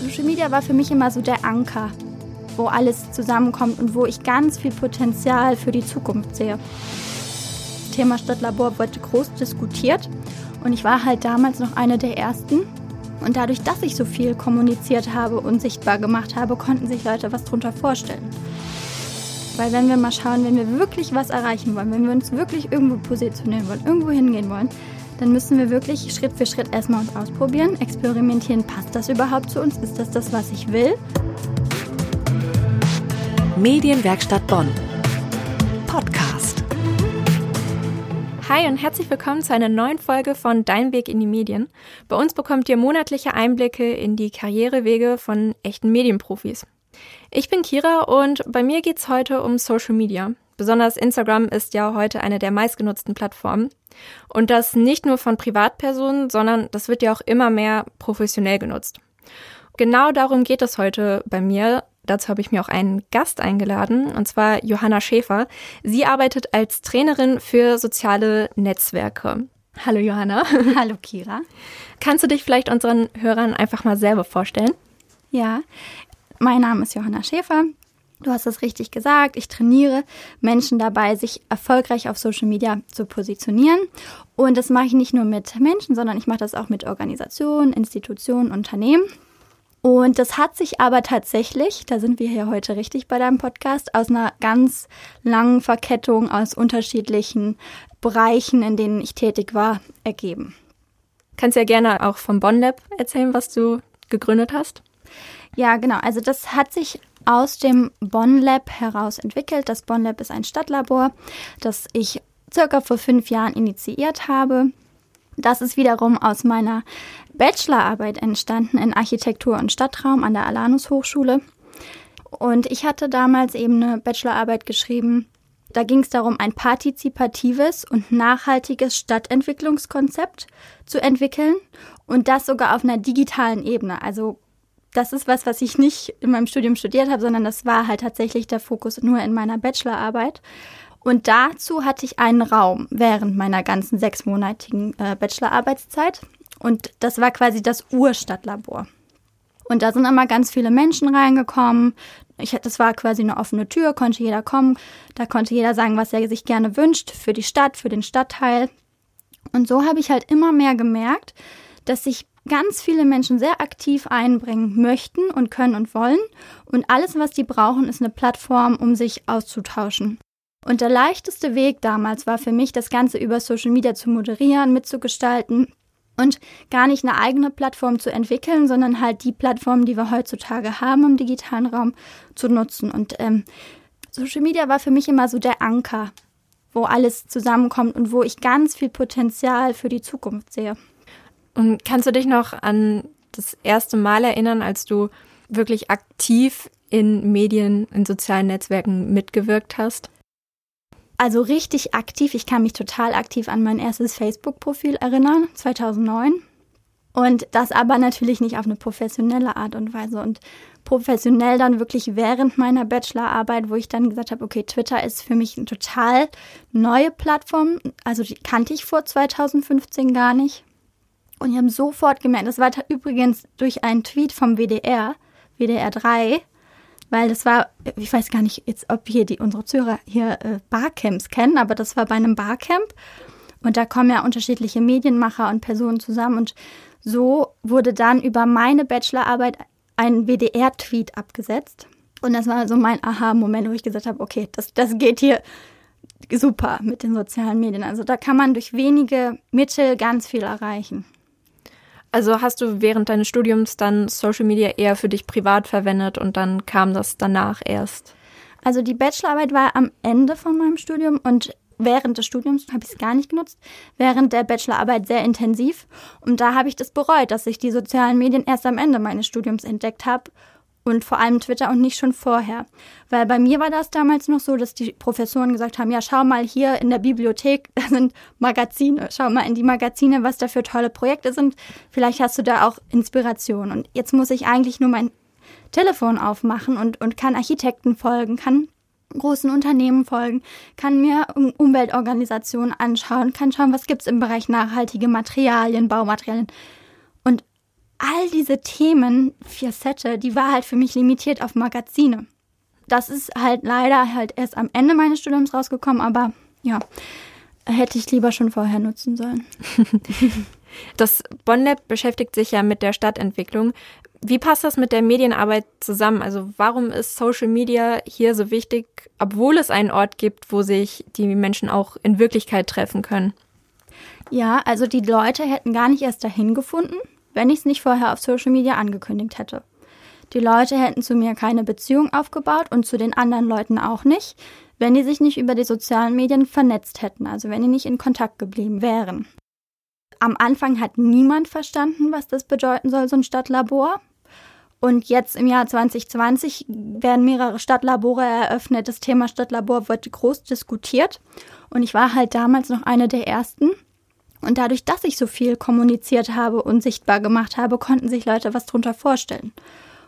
Social Media war für mich immer so der Anker, wo alles zusammenkommt und wo ich ganz viel Potenzial für die Zukunft sehe. Das Thema Stadtlabor wurde groß diskutiert und ich war halt damals noch eine der ersten. Und dadurch, dass ich so viel kommuniziert habe und sichtbar gemacht habe, konnten sich Leute was drunter vorstellen. Weil wenn wir mal schauen, wenn wir wirklich was erreichen wollen, wenn wir uns wirklich irgendwo positionieren wollen, irgendwo hingehen wollen, dann müssen wir wirklich Schritt für Schritt erstmal uns ausprobieren, experimentieren, passt das überhaupt zu uns? Ist das das, was ich will? Medienwerkstatt Bonn. Podcast. Hi und herzlich willkommen zu einer neuen Folge von Dein Weg in die Medien. Bei uns bekommt ihr monatliche Einblicke in die Karrierewege von echten Medienprofis. Ich bin Kira und bei mir geht es heute um Social Media. Besonders Instagram ist ja heute eine der meistgenutzten Plattformen. Und das nicht nur von Privatpersonen, sondern das wird ja auch immer mehr professionell genutzt. Genau darum geht es heute bei mir. Dazu habe ich mir auch einen Gast eingeladen, und zwar Johanna Schäfer. Sie arbeitet als Trainerin für soziale Netzwerke. Hallo Johanna. Hallo Kira. Kannst du dich vielleicht unseren Hörern einfach mal selber vorstellen? Ja, mein Name ist Johanna Schäfer. Du hast es richtig gesagt. Ich trainiere Menschen dabei, sich erfolgreich auf Social Media zu positionieren. Und das mache ich nicht nur mit Menschen, sondern ich mache das auch mit Organisationen, Institutionen, Unternehmen. Und das hat sich aber tatsächlich, da sind wir hier heute richtig bei deinem Podcast, aus einer ganz langen Verkettung aus unterschiedlichen Bereichen, in denen ich tätig war, ergeben. Kannst ja gerne auch vom Bonn Lab erzählen, was du gegründet hast. Ja, genau. Also das hat sich aus dem Bonn Lab heraus entwickelt. Das Bonn Lab ist ein Stadtlabor, das ich circa vor fünf Jahren initiiert habe. Das ist wiederum aus meiner Bachelorarbeit entstanden in Architektur und Stadtraum an der Alanus Hochschule. Und ich hatte damals eben eine Bachelorarbeit geschrieben. Da ging es darum, ein partizipatives und nachhaltiges Stadtentwicklungskonzept zu entwickeln und das sogar auf einer digitalen Ebene, also das ist was, was ich nicht in meinem Studium studiert habe, sondern das war halt tatsächlich der Fokus nur in meiner Bachelorarbeit. Und dazu hatte ich einen Raum während meiner ganzen sechsmonatigen äh, Bachelorarbeitszeit. Und das war quasi das Urstadtlabor. Und da sind immer ganz viele Menschen reingekommen. Ich, das war quasi eine offene Tür, konnte jeder kommen. Da konnte jeder sagen, was er sich gerne wünscht für die Stadt, für den Stadtteil. Und so habe ich halt immer mehr gemerkt, dass sich ganz viele Menschen sehr aktiv einbringen möchten und können und wollen. Und alles, was die brauchen, ist eine Plattform, um sich auszutauschen. Und der leichteste Weg damals war für mich, das Ganze über Social Media zu moderieren, mitzugestalten und gar nicht eine eigene Plattform zu entwickeln, sondern halt die Plattformen, die wir heutzutage haben im digitalen Raum, zu nutzen. Und ähm, Social Media war für mich immer so der Anker, wo alles zusammenkommt und wo ich ganz viel Potenzial für die Zukunft sehe. Und kannst du dich noch an das erste Mal erinnern, als du wirklich aktiv in Medien, in sozialen Netzwerken mitgewirkt hast? Also richtig aktiv. Ich kann mich total aktiv an mein erstes Facebook-Profil erinnern, 2009. Und das aber natürlich nicht auf eine professionelle Art und Weise. Und professionell dann wirklich während meiner Bachelorarbeit, wo ich dann gesagt habe, okay, Twitter ist für mich eine total neue Plattform. Also die kannte ich vor 2015 gar nicht. Und die haben sofort gemerkt, das war übrigens durch einen Tweet vom WDR, WDR 3, weil das war, ich weiß gar nicht jetzt, ob hier die unsere Zuhörer hier äh, Barcamps kennen, aber das war bei einem Barcamp und da kommen ja unterschiedliche Medienmacher und Personen zusammen und so wurde dann über meine Bachelorarbeit ein WDR-Tweet abgesetzt und das war so mein Aha-Moment, wo ich gesagt habe, okay, das, das geht hier super mit den sozialen Medien. Also da kann man durch wenige Mittel ganz viel erreichen. Also hast du während deines Studiums dann Social Media eher für dich privat verwendet und dann kam das danach erst? Also die Bachelorarbeit war am Ende von meinem Studium und während des Studiums habe ich es gar nicht genutzt, während der Bachelorarbeit sehr intensiv. Und da habe ich das bereut, dass ich die sozialen Medien erst am Ende meines Studiums entdeckt habe und vor allem Twitter und nicht schon vorher. Weil bei mir war das damals noch so, dass die Professoren gesagt haben, ja, schau mal hier in der Bibliothek, da sind Magazine, schau mal in die Magazine, was da für tolle Projekte sind. Vielleicht hast du da auch Inspiration. Und jetzt muss ich eigentlich nur mein Telefon aufmachen und, und kann Architekten folgen, kann großen Unternehmen folgen, kann mir Umweltorganisationen anschauen, kann schauen, was gibt es im Bereich nachhaltige Materialien, Baumaterialien. All diese Themen, Facette, die war halt für mich limitiert auf Magazine. Das ist halt leider halt erst am Ende meines Studiums rausgekommen, aber ja, hätte ich lieber schon vorher nutzen sollen. Das Bonn-Lab beschäftigt sich ja mit der Stadtentwicklung. Wie passt das mit der Medienarbeit zusammen? Also warum ist Social Media hier so wichtig, obwohl es einen Ort gibt, wo sich die Menschen auch in Wirklichkeit treffen können? Ja, also die Leute hätten gar nicht erst dahin gefunden, wenn ich es nicht vorher auf Social Media angekündigt hätte. Die Leute hätten zu mir keine Beziehung aufgebaut und zu den anderen Leuten auch nicht, wenn die sich nicht über die sozialen Medien vernetzt hätten, also wenn die nicht in Kontakt geblieben wären. Am Anfang hat niemand verstanden, was das bedeuten soll, so ein Stadtlabor. Und jetzt im Jahr 2020 werden mehrere Stadtlabore eröffnet. Das Thema Stadtlabor wird groß diskutiert. Und ich war halt damals noch eine der ersten. Und dadurch, dass ich so viel kommuniziert habe und sichtbar gemacht habe, konnten sich Leute was drunter vorstellen.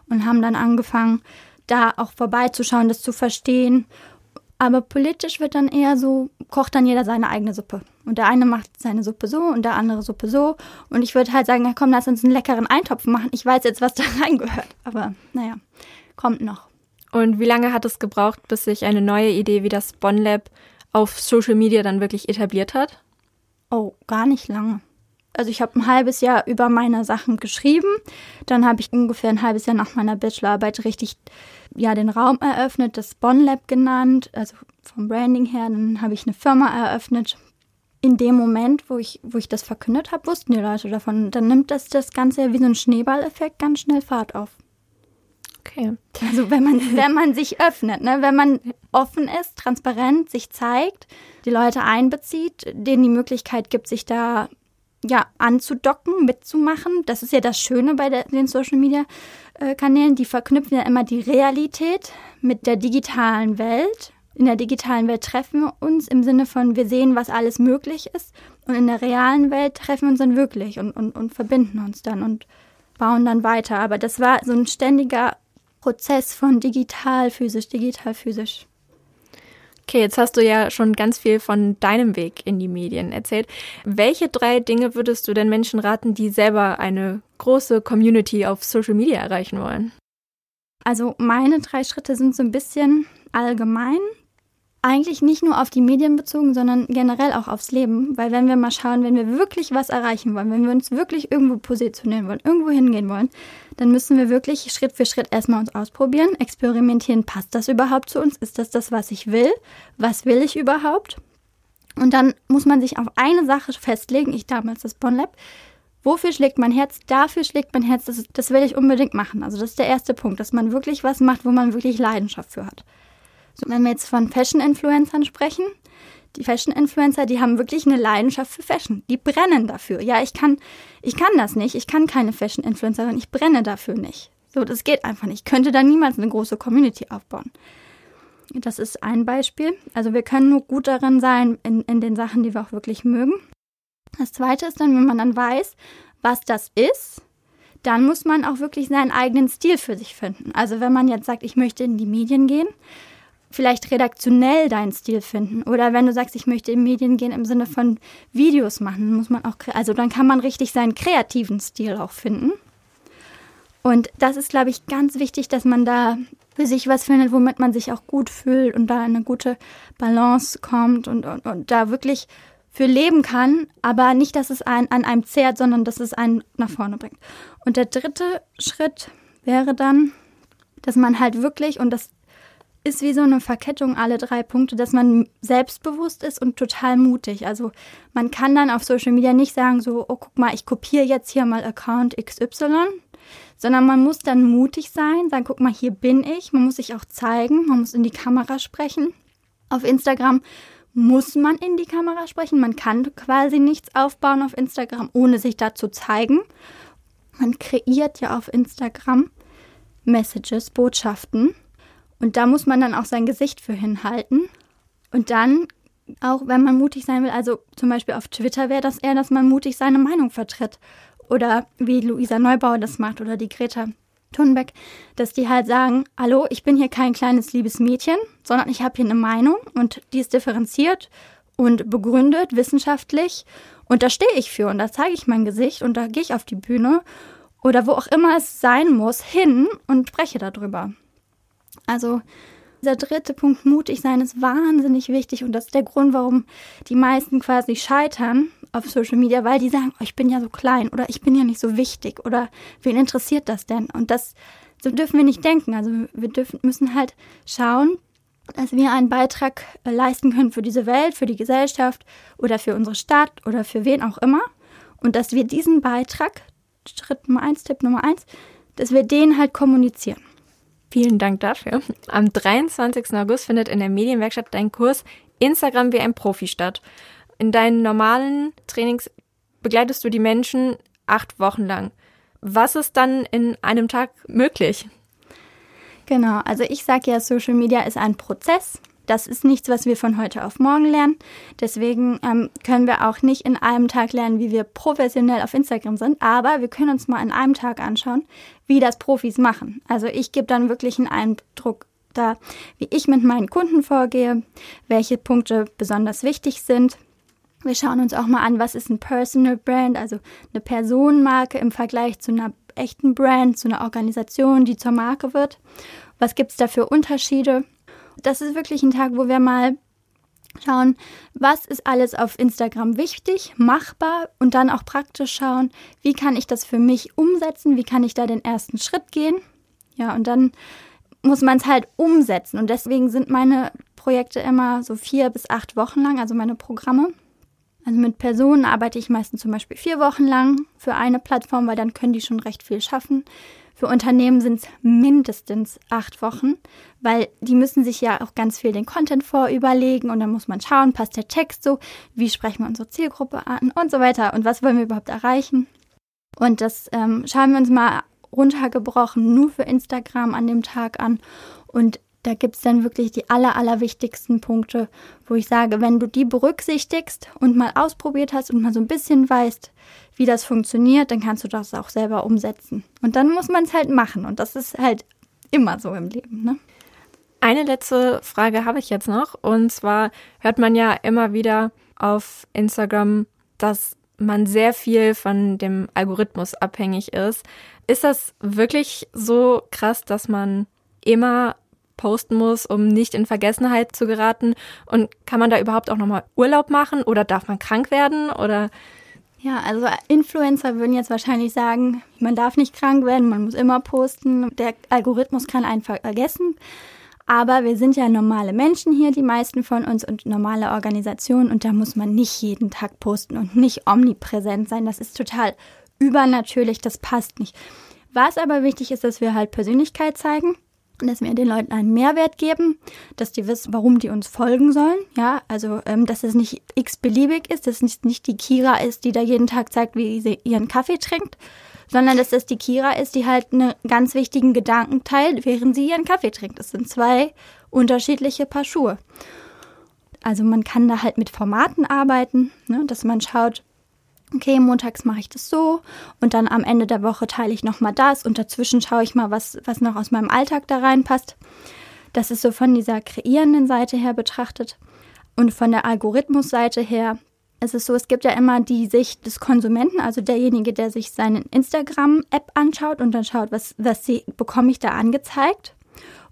Und haben dann angefangen, da auch vorbeizuschauen, das zu verstehen aber politisch wird dann eher so, kocht dann jeder seine eigene Suppe. Und der eine macht seine Suppe so und der andere Suppe so. Und ich würde halt sagen, ja, komm, lass uns einen leckeren Eintopf machen. Ich weiß jetzt, was da reingehört. Aber naja, kommt noch. Und wie lange hat es gebraucht, bis sich eine neue Idee wie das Bonn Lab auf Social Media dann wirklich etabliert hat? Oh, gar nicht lange. Also ich habe ein halbes Jahr über meine Sachen geschrieben. Dann habe ich ungefähr ein halbes Jahr nach meiner Bachelorarbeit richtig ja, den Raum eröffnet, das Bonn Lab genannt, also vom Branding her. Dann habe ich eine Firma eröffnet. In dem Moment, wo ich, wo ich das verkündet habe, wussten die Leute davon. Dann nimmt das das Ganze wie so ein Schneeballeffekt ganz schnell Fahrt auf. Okay. Also wenn man, wenn man sich öffnet, ne? wenn man offen ist, transparent, sich zeigt, die Leute einbezieht, denen die Möglichkeit gibt, sich da ja, anzudocken, mitzumachen. Das ist ja das Schöne bei der, den Social Media äh, Kanälen. Die verknüpfen ja immer die Realität mit der digitalen Welt. In der digitalen Welt treffen wir uns im Sinne von, wir sehen, was alles möglich ist. Und in der realen Welt treffen wir uns dann wirklich und, und, und verbinden uns dann und bauen dann weiter. Aber das war so ein ständiger Prozess von digital, physisch, digital, physisch. Okay, jetzt hast du ja schon ganz viel von deinem Weg in die Medien erzählt. Welche drei Dinge würdest du denn Menschen raten, die selber eine große Community auf Social Media erreichen wollen? Also meine drei Schritte sind so ein bisschen allgemein eigentlich nicht nur auf die Medien bezogen, sondern generell auch aufs Leben. Weil wenn wir mal schauen, wenn wir wirklich was erreichen wollen, wenn wir uns wirklich irgendwo positionieren wollen, irgendwo hingehen wollen, dann müssen wir wirklich Schritt für Schritt erstmal uns ausprobieren, experimentieren, passt das überhaupt zu uns? Ist das das, was ich will? Was will ich überhaupt? Und dann muss man sich auf eine Sache festlegen, ich damals das Bonn Lab, Wofür schlägt mein Herz? Dafür schlägt mein Herz. Das, das will ich unbedingt machen. Also das ist der erste Punkt, dass man wirklich was macht, wo man wirklich Leidenschaft für hat. Wenn wir jetzt von Fashion-Influencern sprechen, die Fashion-Influencer, die haben wirklich eine Leidenschaft für Fashion. Die brennen dafür. Ja, ich kann, ich kann das nicht. Ich kann keine Fashion-Influencerin. Ich brenne dafür nicht. So, das geht einfach nicht. Ich könnte da niemals eine große Community aufbauen. Das ist ein Beispiel. Also wir können nur gut darin sein in, in den Sachen, die wir auch wirklich mögen. Das zweite ist dann, wenn man dann weiß, was das ist, dann muss man auch wirklich seinen eigenen Stil für sich finden. Also wenn man jetzt sagt, ich möchte in die Medien gehen, vielleicht redaktionell deinen Stil finden. Oder wenn du sagst, ich möchte in Medien gehen im Sinne von Videos machen, muss man auch, also dann kann man richtig seinen kreativen Stil auch finden. Und das ist, glaube ich, ganz wichtig, dass man da für sich was findet, womit man sich auch gut fühlt und da eine gute Balance kommt und, und, und da wirklich für leben kann, aber nicht, dass es einen an einem zehrt, sondern dass es einen nach vorne bringt. Und der dritte Schritt wäre dann, dass man halt wirklich, und das ist wie so eine Verkettung alle drei Punkte, dass man selbstbewusst ist und total mutig. Also man kann dann auf Social Media nicht sagen so, oh guck mal, ich kopiere jetzt hier mal Account XY, sondern man muss dann mutig sein, sagen, guck mal, hier bin ich. Man muss sich auch zeigen, man muss in die Kamera sprechen. Auf Instagram muss man in die Kamera sprechen. Man kann quasi nichts aufbauen auf Instagram, ohne sich da zu zeigen. Man kreiert ja auf Instagram Messages, Botschaften und da muss man dann auch sein Gesicht für hinhalten. Und dann, auch wenn man mutig sein will, also zum Beispiel auf Twitter wäre das eher, dass man mutig seine Meinung vertritt. Oder wie Luisa Neubauer das macht oder die Greta Thunberg, dass die halt sagen, hallo, ich bin hier kein kleines liebes Mädchen, sondern ich habe hier eine Meinung und die ist differenziert und begründet, wissenschaftlich. Und da stehe ich für und da zeige ich mein Gesicht und da gehe ich auf die Bühne oder wo auch immer es sein muss, hin und spreche darüber. Also dieser dritte Punkt, mutig sein, ist wahnsinnig wichtig und das ist der Grund, warum die meisten quasi scheitern auf Social Media, weil die sagen, oh, ich bin ja so klein oder ich bin ja nicht so wichtig oder wen interessiert das denn? Und das so dürfen wir nicht denken. Also wir dürfen, müssen halt schauen, dass wir einen Beitrag äh, leisten können für diese Welt, für die Gesellschaft oder für unsere Stadt oder für wen auch immer. Und dass wir diesen Beitrag, Schritt Nummer eins, Tipp Nummer eins, dass wir den halt kommunizieren. Vielen Dank dafür. Am 23. August findet in der Medienwerkstatt dein Kurs Instagram wie ein Profi statt. In deinen normalen Trainings begleitest du die Menschen acht Wochen lang. Was ist dann in einem Tag möglich? Genau, also ich sage ja, Social Media ist ein Prozess. Das ist nichts, was wir von heute auf morgen lernen. Deswegen ähm, können wir auch nicht in einem Tag lernen, wie wir professionell auf Instagram sind. Aber wir können uns mal in einem Tag anschauen, wie das Profis machen. Also ich gebe dann wirklich einen Eindruck da, wie ich mit meinen Kunden vorgehe, welche Punkte besonders wichtig sind. Wir schauen uns auch mal an, was ist ein Personal Brand, also eine Personenmarke im Vergleich zu einer echten Brand, zu einer Organisation, die zur Marke wird. Was gibt es da für Unterschiede? Das ist wirklich ein Tag, wo wir mal schauen, was ist alles auf Instagram wichtig, machbar und dann auch praktisch schauen, wie kann ich das für mich umsetzen, wie kann ich da den ersten Schritt gehen. Ja, und dann muss man es halt umsetzen. Und deswegen sind meine Projekte immer so vier bis acht Wochen lang, also meine Programme. Also mit Personen arbeite ich meistens zum Beispiel vier Wochen lang für eine Plattform, weil dann können die schon recht viel schaffen. Für Unternehmen sind es mindestens acht Wochen, weil die müssen sich ja auch ganz viel den Content vorüberlegen und dann muss man schauen, passt der Text so, wie sprechen wir unsere Zielgruppe an und so weiter und was wollen wir überhaupt erreichen. Und das ähm, schauen wir uns mal runtergebrochen nur für Instagram an dem Tag an. Und da gibt es dann wirklich die aller, aller wichtigsten Punkte, wo ich sage, wenn du die berücksichtigst und mal ausprobiert hast und mal so ein bisschen weißt, wie das funktioniert, dann kannst du das auch selber umsetzen. Und dann muss man es halt machen. Und das ist halt immer so im Leben. Ne? Eine letzte Frage habe ich jetzt noch. Und zwar hört man ja immer wieder auf Instagram, dass man sehr viel von dem Algorithmus abhängig ist. Ist das wirklich so krass, dass man immer posten muss, um nicht in Vergessenheit zu geraten? Und kann man da überhaupt auch nochmal Urlaub machen oder darf man krank werden oder? Ja, also Influencer würden jetzt wahrscheinlich sagen, man darf nicht krank werden, man muss immer posten. Der Algorithmus kann einen vergessen. Aber wir sind ja normale Menschen hier, die meisten von uns, und normale Organisationen. Und da muss man nicht jeden Tag posten und nicht omnipräsent sein. Das ist total übernatürlich, das passt nicht. Was aber wichtig ist, dass wir halt Persönlichkeit zeigen dass wir den Leuten einen Mehrwert geben, dass die wissen, warum die uns folgen sollen. Ja, also ähm, dass es nicht x-beliebig ist, dass es nicht die Kira ist, die da jeden Tag zeigt, wie sie ihren Kaffee trinkt, sondern dass es die Kira ist, die halt einen ganz wichtigen Gedanken teilt, während sie ihren Kaffee trinkt. Das sind zwei unterschiedliche Paar Schuhe. Also man kann da halt mit Formaten arbeiten, ne, dass man schaut, okay, montags mache ich das so und dann am Ende der Woche teile ich nochmal das und dazwischen schaue ich mal, was, was noch aus meinem Alltag da reinpasst. Das ist so von dieser kreierenden Seite her betrachtet. Und von der Algorithmusseite her ist es so, es gibt ja immer die Sicht des Konsumenten, also derjenige, der sich seine Instagram-App anschaut und dann schaut, was, was bekomme ich da angezeigt.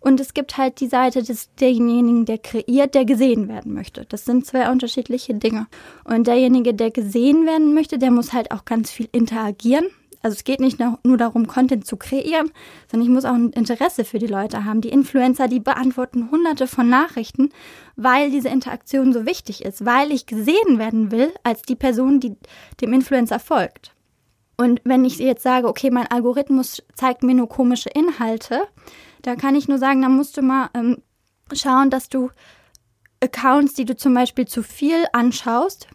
Und es gibt halt die Seite des derjenigen, der kreiert, der gesehen werden möchte. Das sind zwei unterschiedliche Dinge. Und derjenige, der gesehen werden möchte, der muss halt auch ganz viel interagieren. Also es geht nicht nur darum, Content zu kreieren, sondern ich muss auch ein Interesse für die Leute haben. Die Influencer, die beantworten hunderte von Nachrichten, weil diese Interaktion so wichtig ist, weil ich gesehen werden will als die Person, die dem Influencer folgt. Und wenn ich jetzt sage, okay, mein Algorithmus zeigt mir nur komische Inhalte, da kann ich nur sagen, da musst du mal ähm, schauen, dass du Accounts, die du zum Beispiel zu viel anschaust,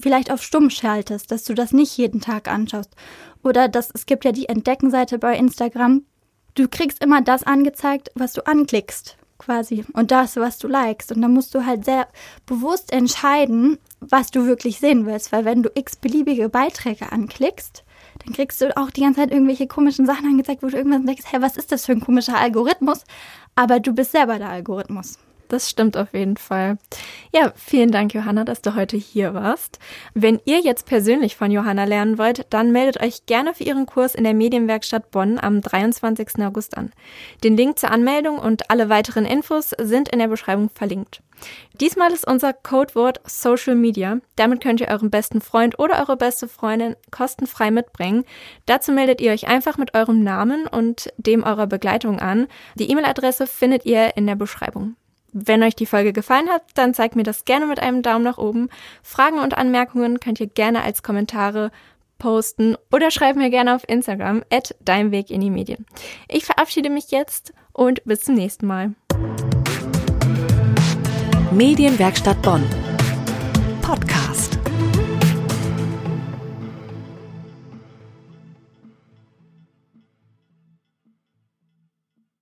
vielleicht auf stumm schaltest, dass du das nicht jeden Tag anschaust. Oder dass es gibt ja die Entdeckenseite bei Instagram. Du kriegst immer das angezeigt, was du anklickst, quasi. Und das, was du likest. Und da musst du halt sehr bewusst entscheiden, was du wirklich sehen willst. Weil wenn du x beliebige Beiträge anklickst, dann kriegst du auch die ganze Zeit irgendwelche komischen Sachen angezeigt, wo du irgendwann denkst, hey, was ist das für ein komischer Algorithmus? Aber du bist selber der Algorithmus. Das stimmt auf jeden Fall. Ja, vielen Dank, Johanna, dass du heute hier warst. Wenn ihr jetzt persönlich von Johanna lernen wollt, dann meldet euch gerne für ihren Kurs in der Medienwerkstatt Bonn am 23. August an. Den Link zur Anmeldung und alle weiteren Infos sind in der Beschreibung verlinkt. Diesmal ist unser Codewort Social Media. Damit könnt ihr euren besten Freund oder eure beste Freundin kostenfrei mitbringen. Dazu meldet ihr euch einfach mit eurem Namen und dem eurer Begleitung an. Die E-Mail-Adresse findet ihr in der Beschreibung. Wenn euch die Folge gefallen hat, dann zeigt mir das gerne mit einem Daumen nach oben. Fragen und Anmerkungen könnt ihr gerne als Kommentare posten oder schreibt mir gerne auf Instagram at dein Weg in die Medien. Ich verabschiede mich jetzt und bis zum nächsten Mal. Medienwerkstatt Bonn. Podcast.